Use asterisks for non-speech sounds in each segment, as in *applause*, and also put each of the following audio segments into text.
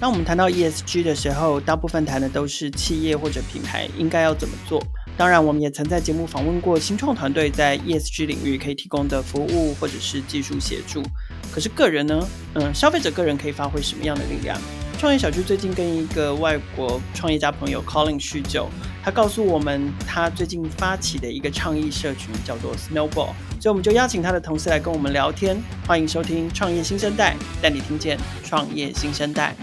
当我们谈到 ESG 的时候，大部分谈的都是企业或者品牌应该要怎么做。当然，我们也曾在节目访问过新创团队在 ESG 领域可以提供的服务或者是技术协助。可是个人呢？嗯，消费者个人可以发挥什么样的力量？创业小聚最近跟一个外国创业家朋友 Colin 叙旧，他告诉我们他最近发起的一个倡议社群叫做 Snowball，所以我们就邀请他的同事来跟我们聊天。欢迎收听创业新生代，带你听见创业新生代。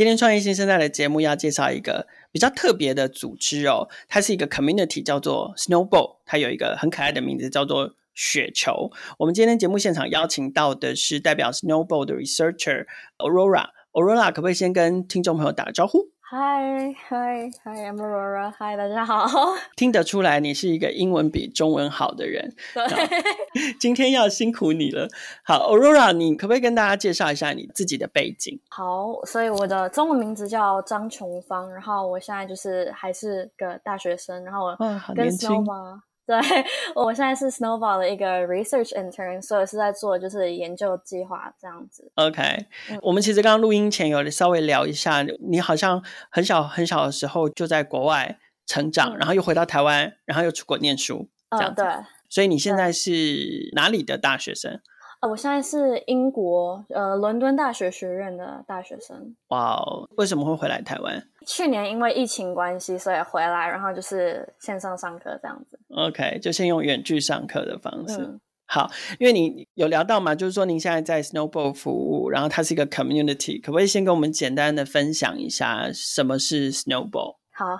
今天创业新生代的节目要介绍一个比较特别的组织哦，它是一个 community，叫做 Snowball，它有一个很可爱的名字叫做。雪球，我们今天节目现场邀请到的是代表 Snowball 的 researcher Aurora。Aurora 可不可以先跟听众朋友打个招呼？Hi, hi, hi, I'm Aurora. Hi，大家好。*laughs* 听得出来你是一个英文比中文好的人。对，今天要辛苦你了。好，Aurora，你可不可以跟大家介绍一下你自己的背景？好，所以我的中文名字叫张琼芳，然后我现在就是还是个大学生，然后我跟 Snowball 对，我现在是 Snowball 的一个 research intern，所以是在做就是研究计划这样子。OK，、嗯、我们其实刚刚录音前有稍微聊一下，你好像很小很小的时候就在国外成长，嗯、然后又回到台湾，然后又出国念书，这样子。嗯、对，所以你现在是哪里的大学生？呃，我现在是英国呃伦敦大学学院的大学生。哇哦，为什么会回来台湾？去年因为疫情关系，所以回来，然后就是线上上课这样子。OK，就先用远距上课的方式。嗯、好，因为你有聊到嘛，就是说您现在在 Snowball 服务，然后它是一个 community，可不可以先跟我们简单的分享一下什么是 Snowball？好，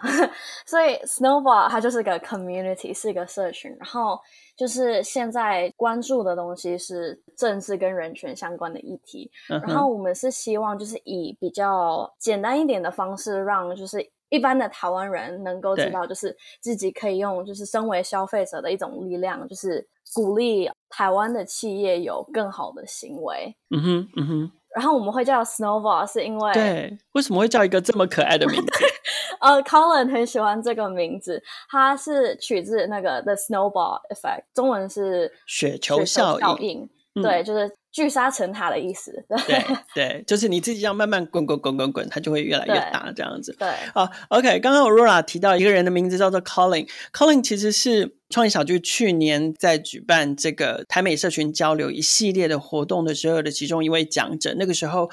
所以 Snowball 它就是个 community，是一个社群，然后。就是现在关注的东西是政治跟人权相关的议题，嗯、然后我们是希望就是以比较简单一点的方式，让就是一般的台湾人能够知道，就是自己可以用就是身为消费者的一种力量，就是鼓励台湾的企业有更好的行为。嗯哼，嗯哼。然后我们会叫 Snowball，是因为对，为什么会叫一个这么可爱的名字？*laughs* 呃、uh,，Colin 很喜欢这个名字，它是取自那个 The Snowball Effect，中文是雪球效应。对，就是聚沙成塔的意思。*laughs* 对对，就是你自己这样慢慢滚滚滚滚滚，它就会越来越大，这样子。对，好、uh,，OK。刚刚 Aurora 提到一个人的名字叫做 Colin，Colin 其实是创意小聚去年在举办这个台美社群交流一系列的活动的时候的其中一位讲者，那个时候。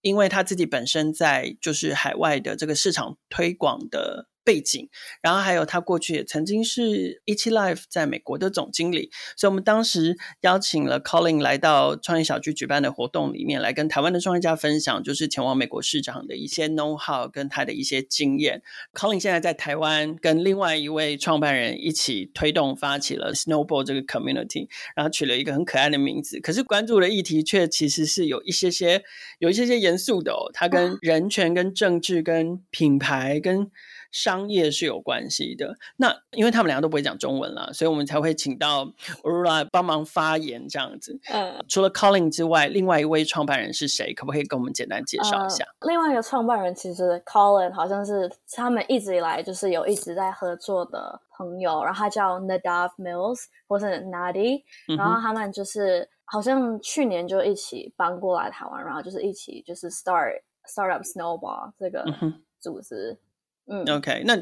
因为他自己本身在就是海外的这个市场推广的背景，然后还有他过去也曾经是 ETLife 在美国的总经理，所以我们当时邀请了 Colin 来到创业小区举办的活动里面来跟台湾的创业家分享，就是前往美国市场的一些 know how 跟他的一些经验。Colin 现在在台湾跟另外一位创办人一起推动发起了 Snowball 这个 community，然后取了一个很可爱的名字，可是关注的议题却其实是有一些些有一些些严肃的哦，他跟人权、跟政治、跟品牌、跟商业是有关系的，那因为他们两个都不会讲中文了，所以我们才会请到 Aurora 帮忙发言这样子。嗯，除了 Colin 之外，另外一位创办人是谁？可不可以跟我们简单介绍一下？呃，另外一个创办人其实 Colin 好像是他们一直以来就是有一直在合作的朋友，然后他叫 Nadav Mills 或是 Nadi，然后他们就是好像去年就一起搬过来台湾，然后就是一起就是 start startup Snowball 这个组织。嗯嗯，OK，那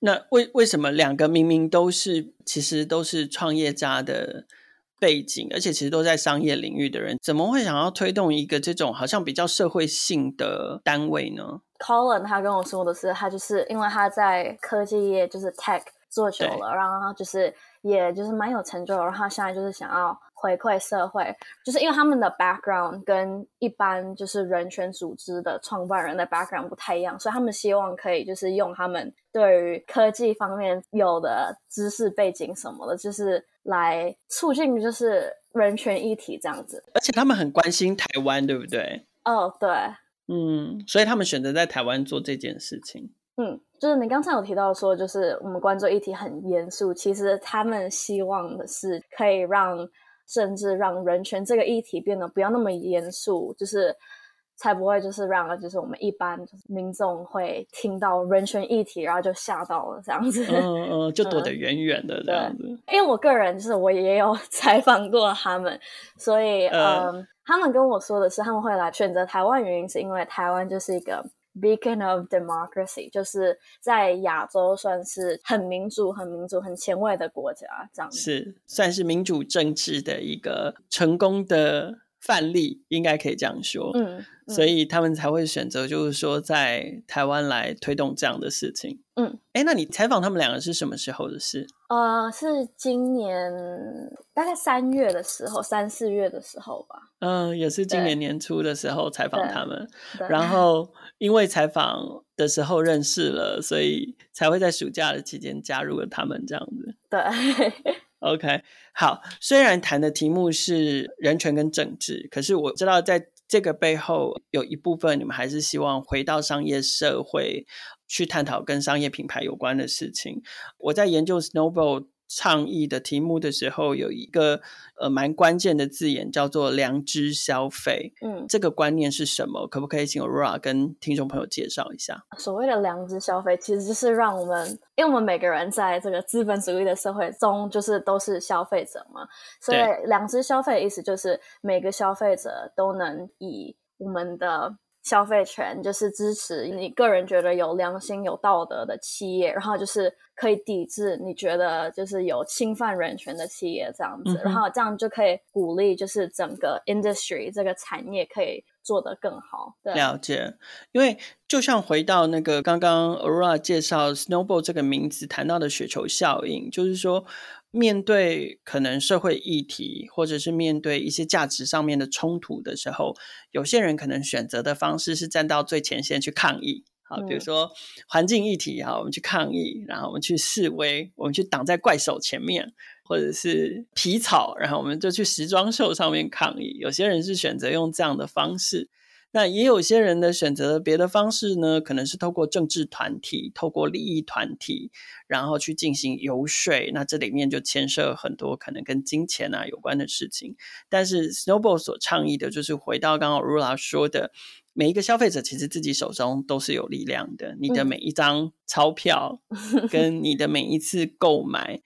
那为为什么两个明明都是其实都是创业家的背景，而且其实都在商业领域的人，怎么会想要推动一个这种好像比较社会性的单位呢？Colin 他跟我说的是，他就是因为他在科技业就是 tech 做久了，然后就是也就是蛮有成就，然后他现在就是想要。回馈社会，就是因为他们的 background 跟一般就是人权组织的创办人的 background 不太一样，所以他们希望可以就是用他们对于科技方面有的知识背景什么的，就是来促进就是人权议题这样子。而且他们很关心台湾，对不对？哦，oh, 对，嗯，所以他们选择在台湾做这件事情。嗯，就是你刚才有提到说，就是我们关注议题很严肃，其实他们希望的是可以让。甚至让人权这个议题变得不要那么严肃，就是才不会就是让就是我们一般就是民众会听到人权议题，然后就吓到了这样子，嗯嗯，就躲得远远的这样子。因为我个人就是我也有 *laughs* 采访过他们，所以嗯，嗯，他们跟我说的是他们会来选择台湾，原因是因为台湾就是一个 beacon of democracy，就是在亚洲算是很民主、很民主、很前卫的国家，这样子是算是民主政治的一个成功的。范例应该可以这样说，嗯，嗯，所以他们才会选择，就是说在台湾来推动这样的事情，嗯，哎，那你采访他们两个是什么时候的事？呃，是今年大概三月的时候，三四月的时候吧，嗯，也是今年年初的时候采访他们，然后因为采访的时候认识了，所以才会在暑假的期间加入了他们这样子，对。*laughs* OK，好。虽然谈的题目是人权跟政治，可是我知道在这个背后有一部分，你们还是希望回到商业社会去探讨跟商业品牌有关的事情。我在研究 Snowball 倡议的题目的时候，有一个呃蛮关键的字眼叫做良知消费。嗯，这个观念是什么？可不可以请 Aurora 跟听众朋友介绍一下？所谓的良知消费，其实就是让我们，因为我们每个人在这个资本主义的社会中，就是都是消费者嘛。所以良知消费的意思就是每个消费者都能以我们的。消费权就是支持你个人觉得有良心、有道德的企业，然后就是可以抵制你觉得就是有侵犯人权的企业这样子，嗯、然后这样就可以鼓励就是整个 industry 这个产业可以做得更好。对，了解，因为就像回到那个刚刚 Aurora 介绍 Snowball 这个名字谈到的雪球效应，就是说。面对可能社会议题，或者是面对一些价值上面的冲突的时候，有些人可能选择的方式是站到最前线去抗议。好，比如说环境议题，哈，我们去抗议，然后我们去示威，我们去挡在怪手前面，或者是皮草，然后我们就去时装秀上面抗议。有些人是选择用这样的方式。那也有些人的选择别的方式呢，可能是透过政治团体、透过利益团体，然后去进行游说。那这里面就牵涉很多可能跟金钱啊有关的事情。但是 Snowball 所倡议的就是回到刚刚 Aurora 说的，每一个消费者其实自己手中都是有力量的。你的每一张钞票，*laughs* 跟你的每一次购买，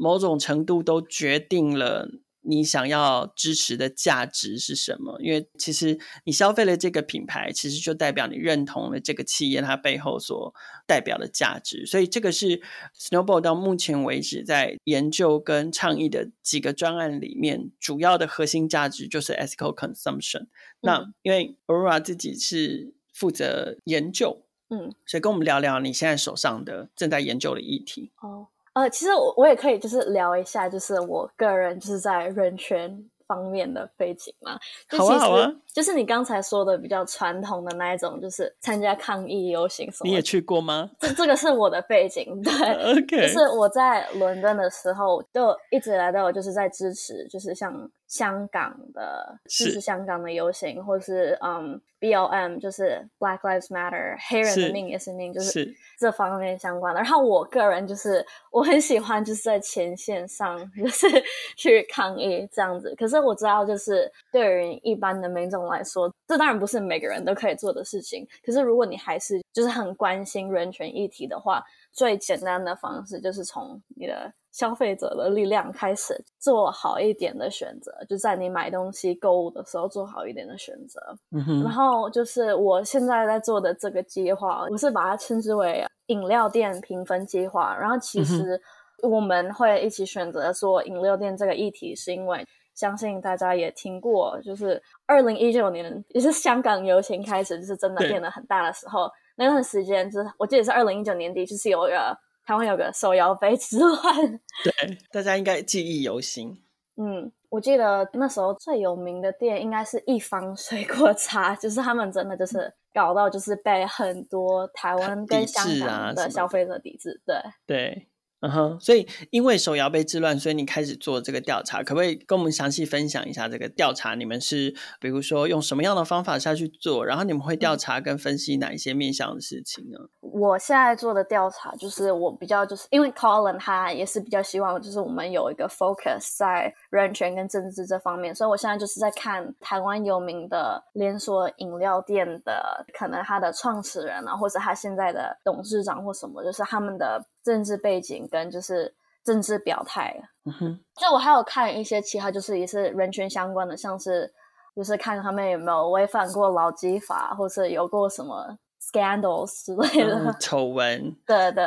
某种程度都决定了。你想要支持的价值是什么？因为其实你消费了这个品牌，其实就代表你认同了这个企业它背后所代表的价值。所以这个是 Snowball 到目前为止在研究跟倡议的几个专案里面，主要的核心价值就是 ethical consumption。嗯。那因为 Aurora 自己是负责研究，嗯，所以跟我们聊聊你现在手上的正在研究的议题。哦。呃，其实我我也可以就是聊一下，就是我个人就是在人权方面的背景嘛。好啊，好啊。就是你刚才说的比较传统的那一种，就是参加抗议游行什么。你也去过吗？这这个是我的背景，对。*laughs* OK。就是我在伦敦的时候，就一直来到，就是在支持，就是像香港的支持香港的游行，或是嗯 BLM，就是 Black Lives Matter，黑人的命也是命，就是这方面相关的。然后我个人就是我很喜欢就是在前线上就是 *laughs* 去抗议这样子。可是我知道，就是对于一般的民众。来说，这当然不是每个人都可以做的事情。可是，如果你还是就是很关心人权议题的话，最简单的方式就是从你的消费者的力量开始，做好一点的选择。就在你买东西、购物的时候，做好一点的选择。嗯。然后就是我现在在做的这个计划，我是把它称之为饮料店评分计划。然后其实我们会一起选择做饮料店这个议题，是因为。相信大家也听过，就是二零一九年也是香港游行开始，就是真的变得很大的时候，那段时间就是我记得是二零一九年底，就是有一个台湾有个手摇杯之乱，对，*laughs* 大家应该记忆犹新。嗯，我记得那时候最有名的店应该是一方水果茶，*laughs* 就是他们真的就是搞到就是被很多台湾跟香港的消费者抵制，对对。嗯哼，所以因为手摇杯之乱，所以你开始做这个调查，可不可以跟我们详细分享一下这个调查？你们是比如说用什么样的方法下去做？然后你们会调查跟分析哪一些面向的事情呢？我现在做的调查就是我比较就是因为 Colin 他也是比较希望就是我们有一个 focus 在人权跟政治这方面，所以我现在就是在看台湾有名的连锁饮料店的可能他的创始人啊，或者他现在的董事长或什么，就是他们的。政治背景跟就是政治表态，嗯哼，就我还有看一些其他，就是也是人权相关的，像是就是看他们有没有违反过劳基法，或是有过什么 scandals 之类的、嗯、丑闻，对对，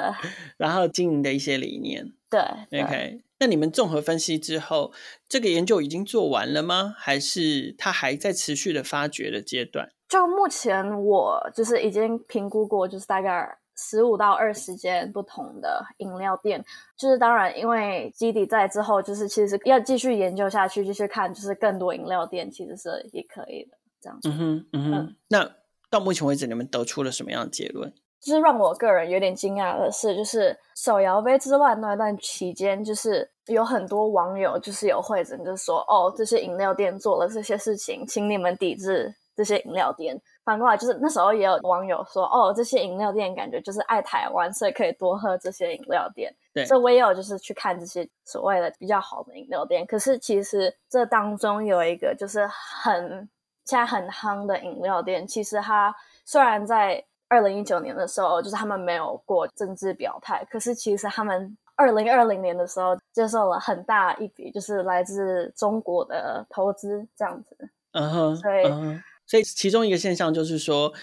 然后经营的一些理念，对，对，OK。那你们综合分析之后，这个研究已经做完了吗？还是它还在持续的发掘的阶段？就目前我就是已经评估过，就是大概。十五到二十间不同的饮料店，就是当然，因为基底在之后，就是其实要继续研究下去，继续看，就是更多饮料店其实是也可以的，这样子。嗯哼，嗯哼。嗯，那到目前为止，你们得出了什么样的结论？就是让我个人有点惊讶的是，就是手摇杯之乱那段期间，就是有很多网友就是有会诊，就是说，哦，这些饮料店做了这些事情，请你们抵制这些饮料店。反过来就是那时候也有网友说，哦，这些饮料店感觉就是爱台湾，所以可以多喝这些饮料店。对，所以我也有就是去看这些所谓的比较好的饮料店。可是其实这当中有一个就是很现在很夯的饮料店，其实它虽然在二零一九年的时候就是他们没有过政治表态，可是其实他们二零二零年的时候接受了很大一笔就是来自中国的投资，这样子。嗯哼，所以。Uh huh. 所以，其中一个现象就是说，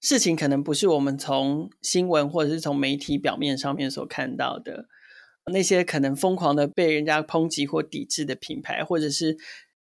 事情可能不是我们从新闻或者是从媒体表面上面所看到的那些可能疯狂的被人家抨击或抵制的品牌，或者是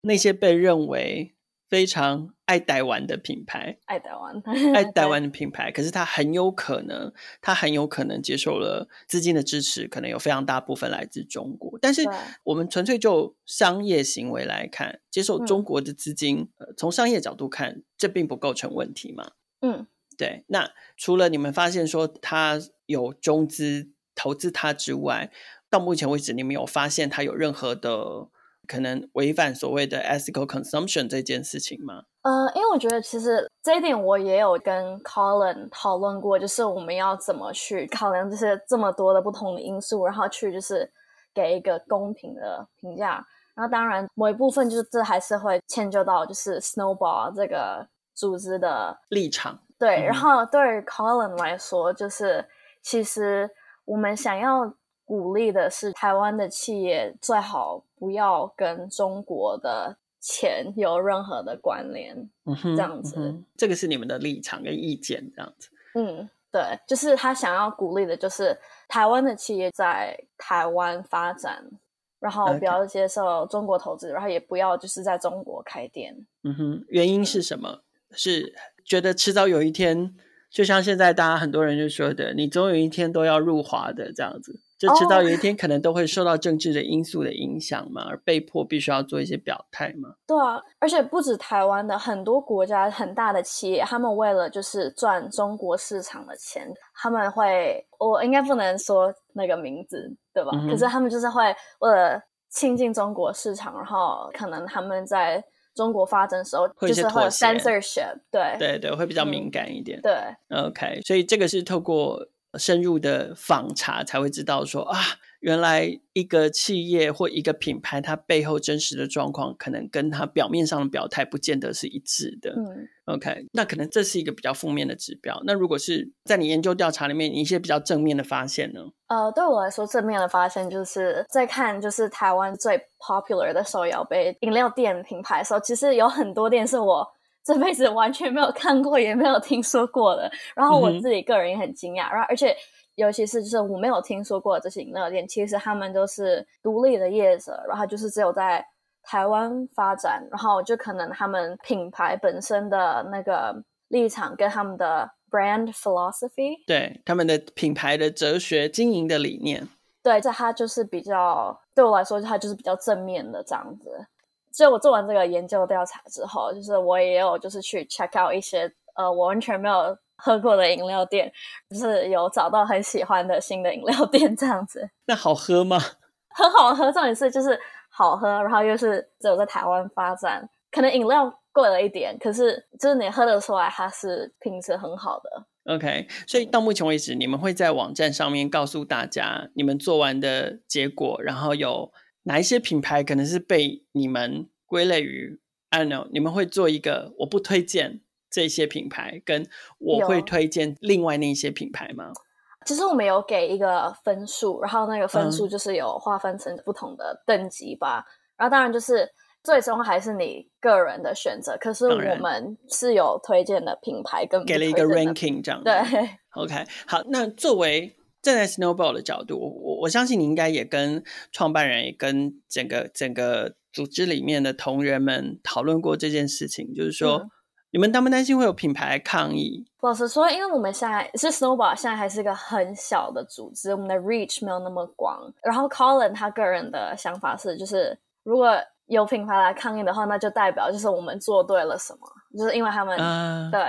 那些被认为。非常爱台湾的品牌，爱台湾，*laughs* 爱台湾的品牌，可是他很有可能，他很有可能接受了资金的支持，可能有非常大部分来自中国。但是我们纯粹就商业行为来看，接受中国的资金，嗯呃，从商业角度看，这并不构成问题嘛？嗯，对。那除了你们发现说他有中资投资他之外，到目前为止，你们有发现他有任何的？可能违反所谓的 ethical consumption 这件事情吗？呃，因为我觉得其实这一点我也有跟 Colin 讨论过，就是我们要怎么去考量这些这么多的不同的因素，然后去就是给一个公平的评价。然后当然某一部分就是这还是会迁就到就是 Snowball 这个组织的立场。对，嗯、然后对于 Colin 来说，就是其实我们想要。鼓励的是台湾的企业最好不要跟中国的钱有任何的关联，这样子，嗯，这个是你们的立场跟意见，这样子。嗯，对，就是他想要鼓励的，就是台湾的企业在台湾发展，然后不要接受中国投资.然后也不要就是在中国开店。嗯哼，原因是什么？是觉得迟早有一天，就像现在大家很多人就说的，你总有一天都要入华的这样子。就知道有一天可能都会受到政治的因素的影响嘛，而被迫必须要做一些表态嘛。对啊，而且不止台湾的很多国家很大的企业，他们为了就是赚中国市场的钱，他们会，我应该不能说那个名字，对吧？嗯、可是他们就是会为了亲近中国市场，然后可能他们在中国发展的时候就是会 censorship，对对对，会比较敏感一点。嗯、对，OK，所以这个是透过。深入的访查才会知道说啊，原来一个企业或一个品牌，它背后真实的状况，可能跟它表面上的表态不见得是一致的。嗯，OK，那可能这是一个比较负面的指标。那如果是在你研究调查里面，你一些比较正面的发现呢？呃，对我来说，正面的发现就是在看就是台湾最 popular 的手摇杯饮料店品牌的时候，其实有很多店是我。这辈子完全没有看过，也没有听说过的。然后我自己个人也很惊讶。然后，而且尤其是就是我没有听说过这些饮料店，其实他们都是独立的业者，然后就是只有在台湾发展。然后就可能他们品牌本身的那个立场跟他们的 brand philosophy，对他们的品牌的哲学经营的理念，对，这它就是比较对我来说，它就是比较正面的这样子。所以我做完这个研究调查之后，就是我也有就是去 check out 一些呃，我完全没有喝过的饮料店，就是有找到很喜欢的新的饮料店这样子。那好喝吗？*laughs* 很好喝，重点是就是好喝，然后又是只有在台湾发展，可能饮料贵了一点，可是就是你喝得出来它是品质很好的。OK，所以到目前为止，你们会在网站上面告诉大家你们做完的结果，然后有哪一些品牌可能是被你们归类于 I don't know，你们会做一个我不推荐这些品牌，跟我会推荐另外那些品牌吗？其实我们有给一个分数，然后那个分数就是有划分成不同的等级吧，嗯、然后当然就是。最终还是你个人的选择，可是我们是有推荐的品牌跟给了一个 ranking 这样。对，OK，好，那作为站在 Snowball 的角度，我我相信你应该也跟创办人也跟整个整个组织里面的同仁们讨论过这件事情，就是说、嗯、你们担不担心会有品牌抗议？老实说，因为我们现在是 Snowball，现在还是一个很小的组织，我们的 reach 没有那么广。然后 Colin 他个人的想法是，就是如果有品牌来抗议的话，那就代表就是我们做对了什么，就是因为他们、uh, 对，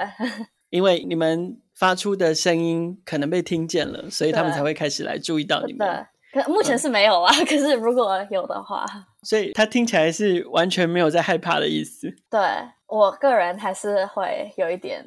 因为你们发出的声音可能被听见了，所以他们才会开始来注意到你们。对，可目前是没有啊，uh, 可是如果有的话，所以他听起来是完全没有在害怕的意思。对，我个人还是会有一点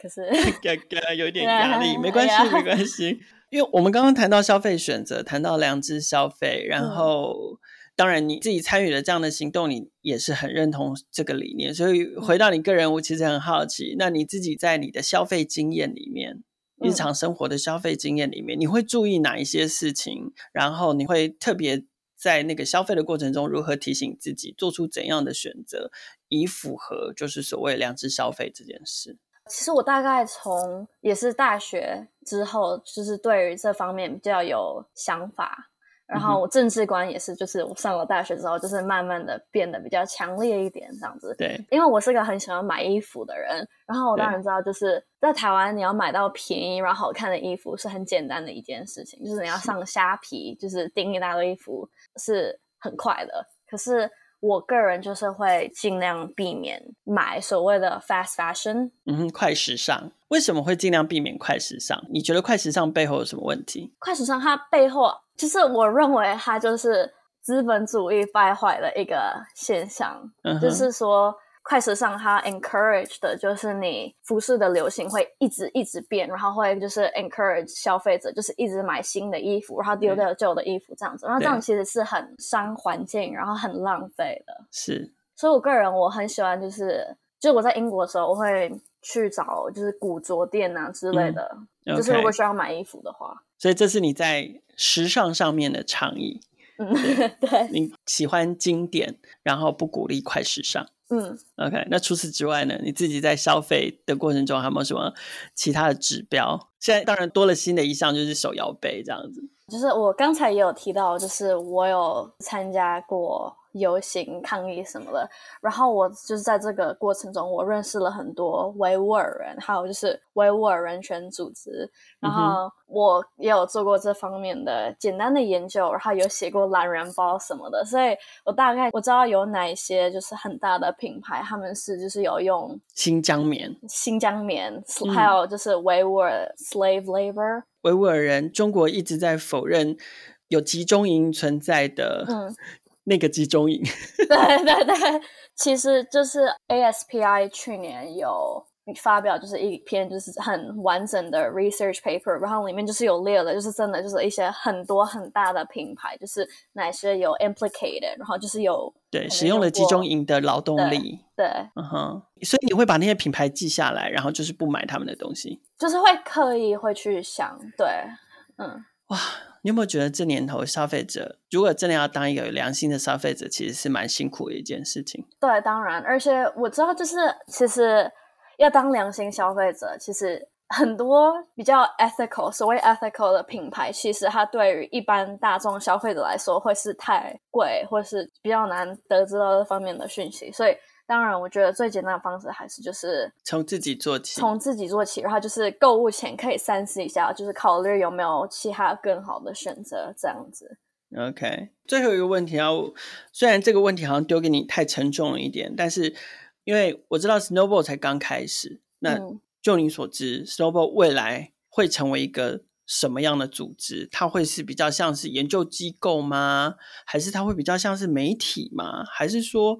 可是 *laughs* 有一点压力，*laughs* 没关系，没关系，因为我们刚刚谈到消费选择，谈到良知消费，然后。嗯当然，你自己参与了这样的行动，你也是很认同这个理念。所以回到你个人，我其实很好奇，那你自己在你的消费经验里面，日常生活的消费经验里面，你会注意哪一些事情？然后你会特别在那个消费的过程中，如何提醒自己做出怎样的选择，以符合就是所谓良知消费这件事？其实我大概从也是大学之后，就是对于这方面比较有想法。然后我政治观也是，就是我上了大学之后，就是慢慢的变得比较强烈一点，这样子。对，因为我是个很喜欢买衣服的人，然后我当然知道，就是在台湾你要买到便宜然后好看的衣服是很简单的一件事情，就是你要上虾皮，就是订一大堆衣服是很快的。可是我个人就是会尽量避免买所谓的 fast fashion，嗯哼，快时尚。为什么会尽量避免快时尚？你觉得快时尚背后有什么问题？快时尚它背后。其实我认为它就是资本主义败坏的一个现象，嗯、就是说快时尚它 encourage 的就是你服饰的流行会一直一直变，然后会就是 encourage 消费者就是一直买新的衣服，然后丢掉旧的衣服这样子，然后这样其实是很伤环境，然后很浪费的。是，所以我个人我很喜欢，就是就是我在英国的时候，我会去找就是古着店啊之类的，嗯 okay. 就是如果需要买衣服的话。所以这是你在时尚上面的倡议，嗯，*laughs* 对，你喜欢经典，然后不鼓励快时尚，嗯，OK。那除此之外呢？你自己在消费的过程中，还有没有什么其他的指标？现在当然多了新的一项，就是手摇杯这样子。就是我刚才也有提到，就是我有参加过。游行抗议什么的，然后我就是在这个过程中，我认识了很多维吾尔人，还有就是维吾尔人权组织，然后我也有做过这方面的简单的研究，然后有写过懒人包什么的，所以我大概我知道有哪一些就是很大的品牌，他们是就是有用新疆棉、新疆棉，还有就是维吾尔 slave labor，维吾尔人，中国一直在否认有集中营存在的，嗯。那个集中营，*laughs* 对 *laughs* 对对，其实就是 ASPI 去年有发表，就是一篇就是很完整的 research paper，然后里面就是有列了，就是真的就是一些很多很大的品牌，就是哪些有 implicated，然后就是有对使用了集中营的劳动力，对，嗯哼，所以你会把那些品牌记下来，然后就是不买他们的东西，就是会刻意会去想，对，嗯，哇。你有没有觉得这年头消费者如果真的要当一个有良心的消费者，其实是蛮辛苦的一件事情？对，当然，而且我知道，就是其实要当良心消费者，其实很多比较 ethical，所谓 ethical 的品牌，其实它对于一般大众消费者来说会是太贵，或是比较难得知到这方面的讯息，所以。当然，我觉得最简单的方式还是就是从自己做起，从自己做起，然后就是购物前可以三思一下，就是考虑有没有其他更好的选择，这样子。OK，最后一个问题啊，虽然这个问题好像丢给你太沉重了一点，但是因为我知道 Snowball 才刚开始，那就你所知，Snowball 未来会成为一个什么样的组织？它会是比较像是研究机构吗？还是它会比较像是媒体吗？还是说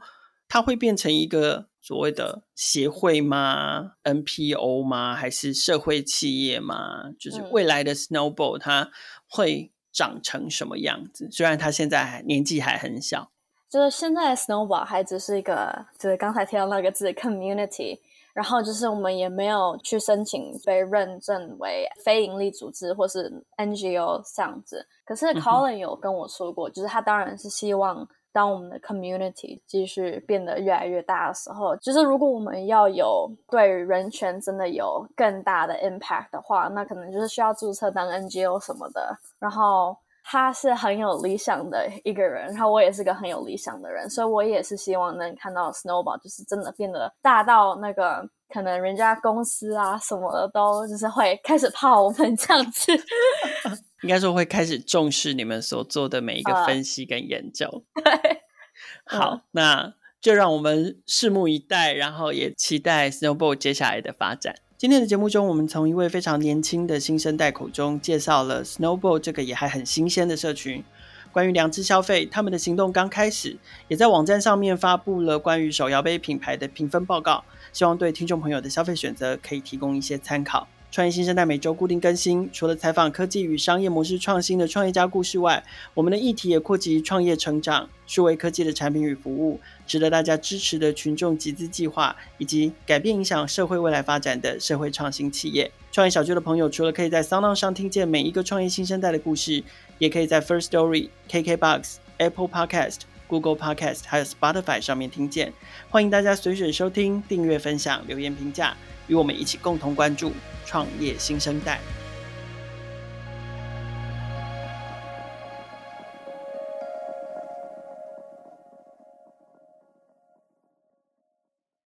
它会变成一个所谓的协会吗？NPO 吗？还是社会企业吗？就是未来的 Snowball 它会长成什么样子？虽然它现在还年纪还很小，就是现在的 Snowball 还只是一个，就是刚才提到那个字 community。然后就是我们也没有去申请被认证为非营利组织或是 NGO 这样子。可是 Colin 有跟我说过，嗯、就是他当然是希望当我们的 community 继续变得越来越大的时候，就是如果我们要有对人权真的有更大的 impact 的话，那可能就是需要注册当 NGO 什么的。然后。他是很有理想的一个人，然后我也是个很有理想的人，所以我也是希望能看到 Snowball 就是真的变得大到那个可能人家公司啊什么的都就是会开始怕我们这样子，*laughs* 应该说会开始重视你们所做的每一个分析跟研究。Uh, *laughs* 对，好，那就让我们拭目以待，然后也期待 Snowball 接下来的发展。今天的节目中，我们从一位非常年轻的新生代口中介绍了 Snowball 这个也还很新鲜的社群。关于良知消费，他们的行动刚开始，也在网站上面发布了关于手摇杯品牌的评分报告，希望对听众朋友的消费选择可以提供一些参考。创业新生代每周固定更新，除了采访科技与商业模式创新的创业家故事外，我们的议题也扩及创业成长、数位科技的产品与服务，值得大家支持的群众集资计划，以及改变影响社会未来发展的社会创新企业。创业小聚的朋友，除了可以在 Sound 上听见每一个创业新生代的故事，也可以在 First Story、KKBox、Apple Podcast、Google Podcast 还有 Spotify 上面听见。欢迎大家随选收听、订阅、分享、留言、评价。与我们一起共同关注创业新生代。